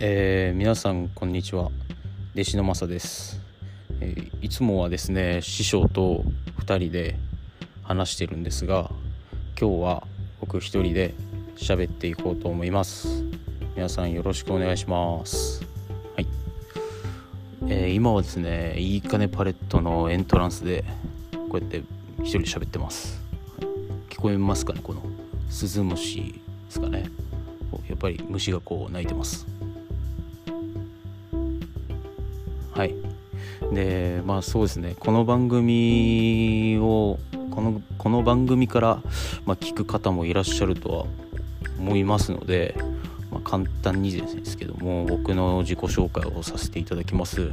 えー、皆さんこんにちは。弟子のまさです、えー、いつもはですね師匠と2人で話してるんですが今日は僕1人で喋っていこうと思います。皆さんよろしくお願いします。はい、えー、今はですねいいかねパレットのエントランスでこうやって1人喋ってます、聞こえますかねこのスズムシですかね。やっぱり虫がこう鳴いてます。はい。でまあそうですね。この番組をこのこの番組から、まあ、聞く方もいらっしゃるとは思いますので、まあ、簡単にですけども僕の自己紹介をさせていただきます。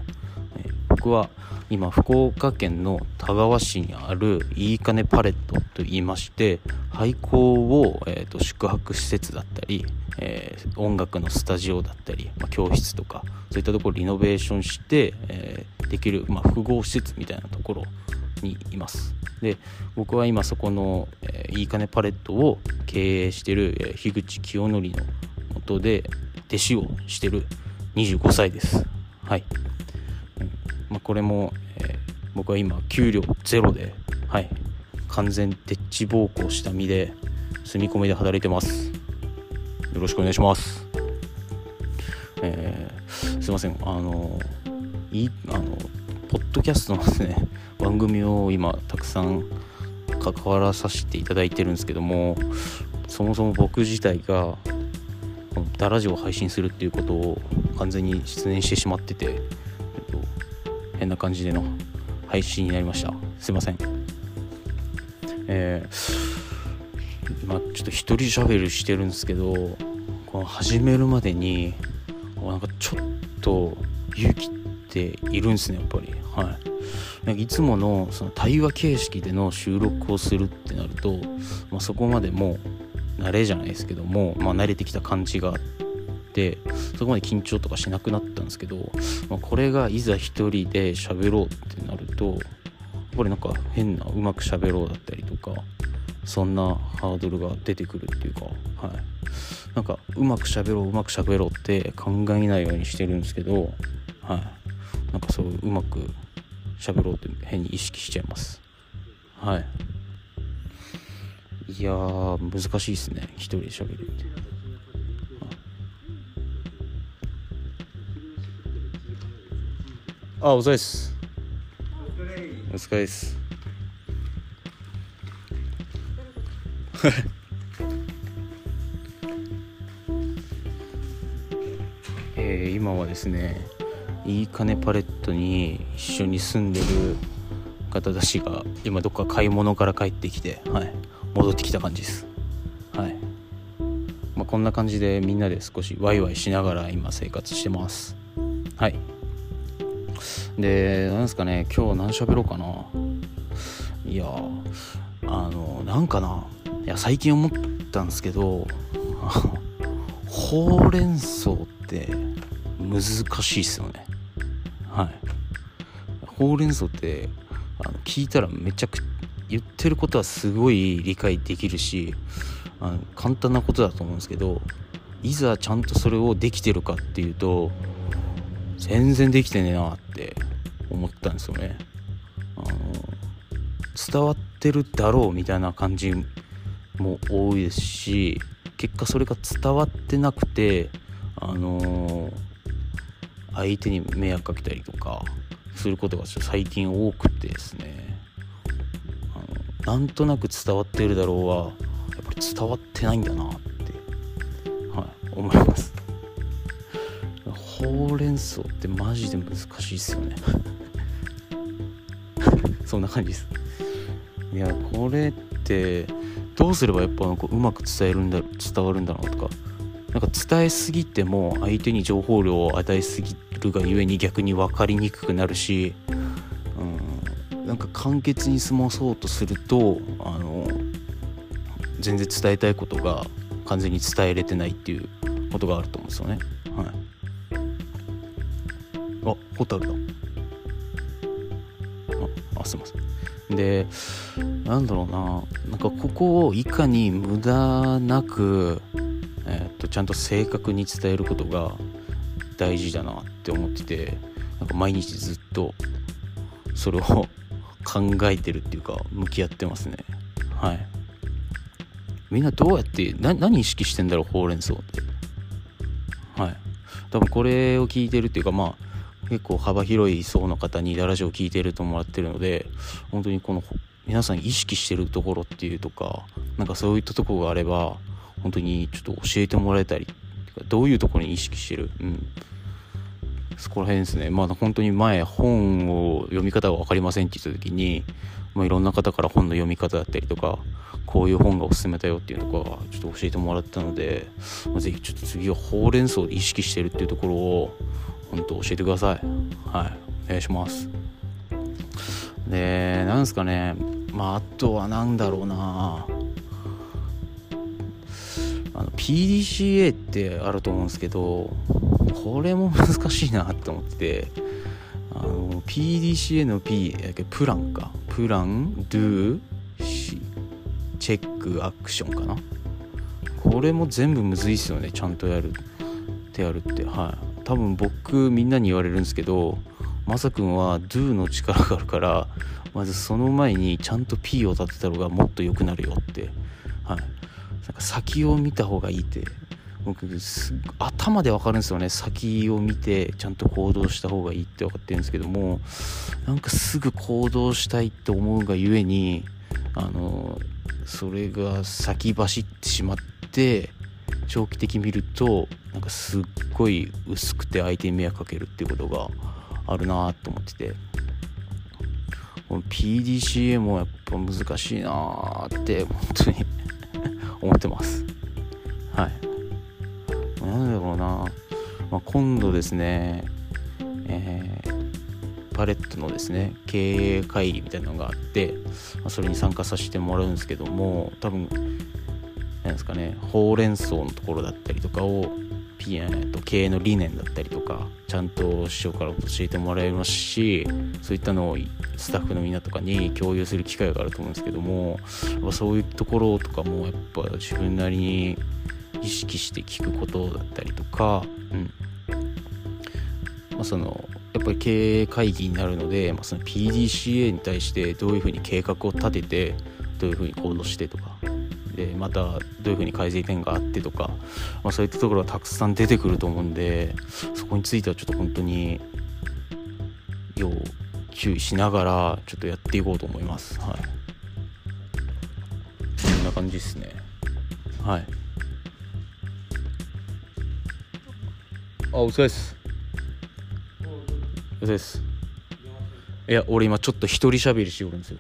僕は今福岡県の田川市にあるいいかねパレットといいまして廃校を、えーと、宿泊施設だったり、えー、音楽のスタジオだったり、まあ、教室とかそういったところをリノベーションして、えー、できる、まあ、複合施設みたいなところにいます。で僕は今そこの、えー、いいかねパレットを経営してる、え、樋口清則のもとで弟子をしてる25歳です。はい。まあ、これも、えー、僕は今給料ゼロで、はい、完全でっち奉公した身で住み込みで働いてます。よろしくお願いします。えー、すいません。あのいあのポッドキャストのですね 番組を今たくさん関わらさせていただいてるんですけどもそもそも僕自体がこのダラジを配信するっていうことを完全に失念してしまってて変な感じでの配信になりました。すいません。えー、今ちょっと一人喋るしてるんですけどこの始めるまでになんかちょっと勇気っているんですねやっぱり。はい。なんかいつものその対話形式での収録をするってなると、まあ、そこまでもう慣れじゃないですけども、まあ、慣れてきた感じがあってそこまで緊張とかしなくなったんですけど、まあ、これがいざ一人で喋ろうってなるとやっぱりなんか変なうまく喋ろうだったりとかそんなハードルが出てくるっていうかはい。なんかうまく喋ろううまく喋ろうって考えないようにしてるんですけどはい。なんかそううまく喋ろうって変に意識しちゃいます。はい。いや難しいですね。一人で喋るって。あ、お疲れです。お疲れです。えー、今はですね、いいかねパレットに一緒に住んでる方たちが今どっか買い物から帰ってきて、はい、戻ってきた感じです。はい。まあ、こんな感じでみんなで少しワイワイしながら今生活してます。はい。で何ですかね今日何喋ろうかな。いやあのなんかな。いや最近思ったんですけど ほうれん草って難しいっすよね。はい。ほうれん草ってあの聞いたらめちゃくちゃ言ってることはすごい理解できるしあの簡単なことだと思うんですけどいざちゃんとそれをできてるかっていうと全然できてねえなって思ったんですよね。あの伝わってるだろうみたいな感じも多いですし結果それが伝わってなくてあの相手に迷惑かけたりとかすることが最近多くてですねあのなんとなく伝わってるだろうはやっぱり伝わってないんだなって、はい、思いますほうれん草ってマジで難しいっすよね。そんな感じです。いやこれってどうすればやっぱなんかうまく伝えるんだ伝わるんだろうとか。なんか伝えすぎても相手に情報量を与えすぎるがゆえに逆に分かりにくくなるし、うん、なんか簡潔に済まそうとするとあの全然伝えたいことが完全に伝えれてないっていうことがあると思うんですよね。はい、ホタルだ。すいません。でなんだろうな。なんかここをいかに無駄なく、えー、っとちゃんと正確に伝えることが大事だなって思っててなんか毎日ずっとそれを考えてるっていうか向き合ってますね。はい。みんなどうやって何意識してんだろうほうれん草って。はい。多分これを聞いてるっていうかまあ結構幅広い層の方にラジオを聞いてるともらってるので本当にこの皆さん意識してるところっていうとかなんかそういったとこがあれば本当にちょっと教えてもらえたりどういうところに意識してる？うん。そこら辺ですね。まあ本当に前本を読み方が分かりませんって言った時に、まあ、いろんな方から本の読み方だったりとかこういう本がおすすめだよっていうところちょっと教えてもらったので、まあ、ぜひちょっと次はほうれん草で意識してるっていうところを本当教えてください。はい。お願いします。でなんですかね。まああとは何だろうな。あの PDCA ってあると思うんですけどこれも 難しいなって思っててあの PDCA の P プランか。プラン Do チェックアクションかな。これも全部むずいっすよね。ちゃんとやるってやるって。はい。多分僕みんなに言われるんですけどまさくんは Do の力があるからまずその前にちゃんと P を立てた方がもっと良くなるよって。はい。なんか先を見た方がいいって。僕頭で分かるんですよね。先を見てちゃんと行動した方がいいって分かってるんですけどもなんかすぐ行動したいって思うがゆえにあのそれが先走ってしまって長期的見るとなんかすっごい薄くて相手に迷惑かけるっていうことがあるなと思ってて。この PDCA もやっぱ難しいなって本当に 思ってます。はい。なんだろうな、まあ、今度ですねえーパレットのですね経営会議みたいなのがあって、まあ、それに参加させてもらうんですけども多分なんですかねほうれん草のところだったりとかをピえと経営の理念だったりとかちゃんと師匠から教えてもらえますしそういったのをスタッフのみんなとかに共有する機会があると思うんですけどもそういうところとかもやっぱ自分なりに意識して聞くことだったりとか、うん。まあ、そのやっぱり経営会議になるので、まあ、その PDCA に対してどういうふうに計画を立ててどういうふうに行動してとかでまたどういうふうに改善点があってとか、まあ、そういったところがたくさん出てくると思うんでそこについてはちょっと本当に要注意しながらちょっとやっていこうと思います。はい。こんな感じですね。はい。あお疲れです。です。いや俺今ちょっと一人喋りしよるんですよ。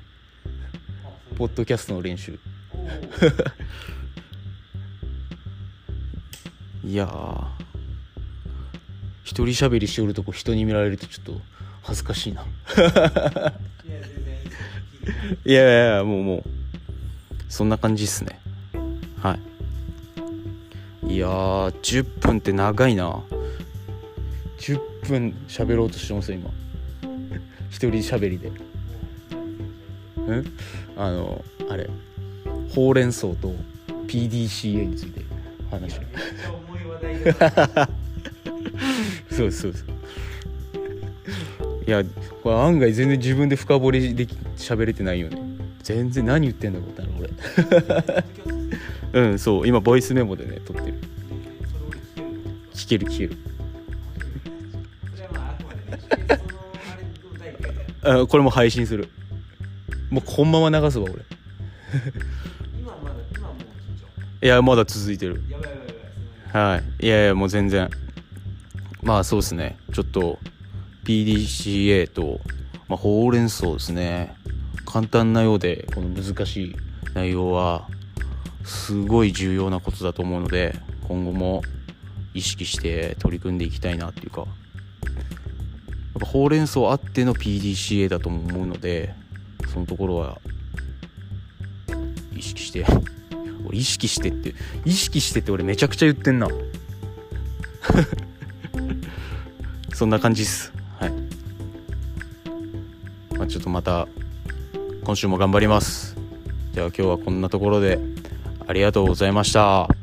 ポッドキャストの練習 いや一人喋りしよるとこ人に見られるとちょっと恥ずかしいな。いやいやいやもうもうそんな感じっすね。はい。いやー10分って長いな。10分喋ろうとしてます今。一人喋りで。うん？あのあれ。ほうれん草と PDCA について話しそうそうそう。いやこれ案外全然自分で深掘りでき喋れてないよね。全然何言ってんだろ俺。うんそう。今ボイスメモでね撮ってる。聞ける聞ける。あこれも配信する。もうこんまま流すわ俺いやまだ続いてる。はい。いやいやもう全然。まあそうですね。ちょっと PDCA と、まあ、ほうれん草ですね。簡単なようでこの難しい内容はすごい重要なことだと思うので今後も意識して取り組んでいきたいなっていうか。やっぱほうれん草あっての PDCA だと思うのでそのところは意識してを意識してって意識してって俺めちゃくちゃ言ってんな。そんな感じっす。はい、まあ、ちょっとまた今週も頑張ります。では今日はこんなところでありがとうございました。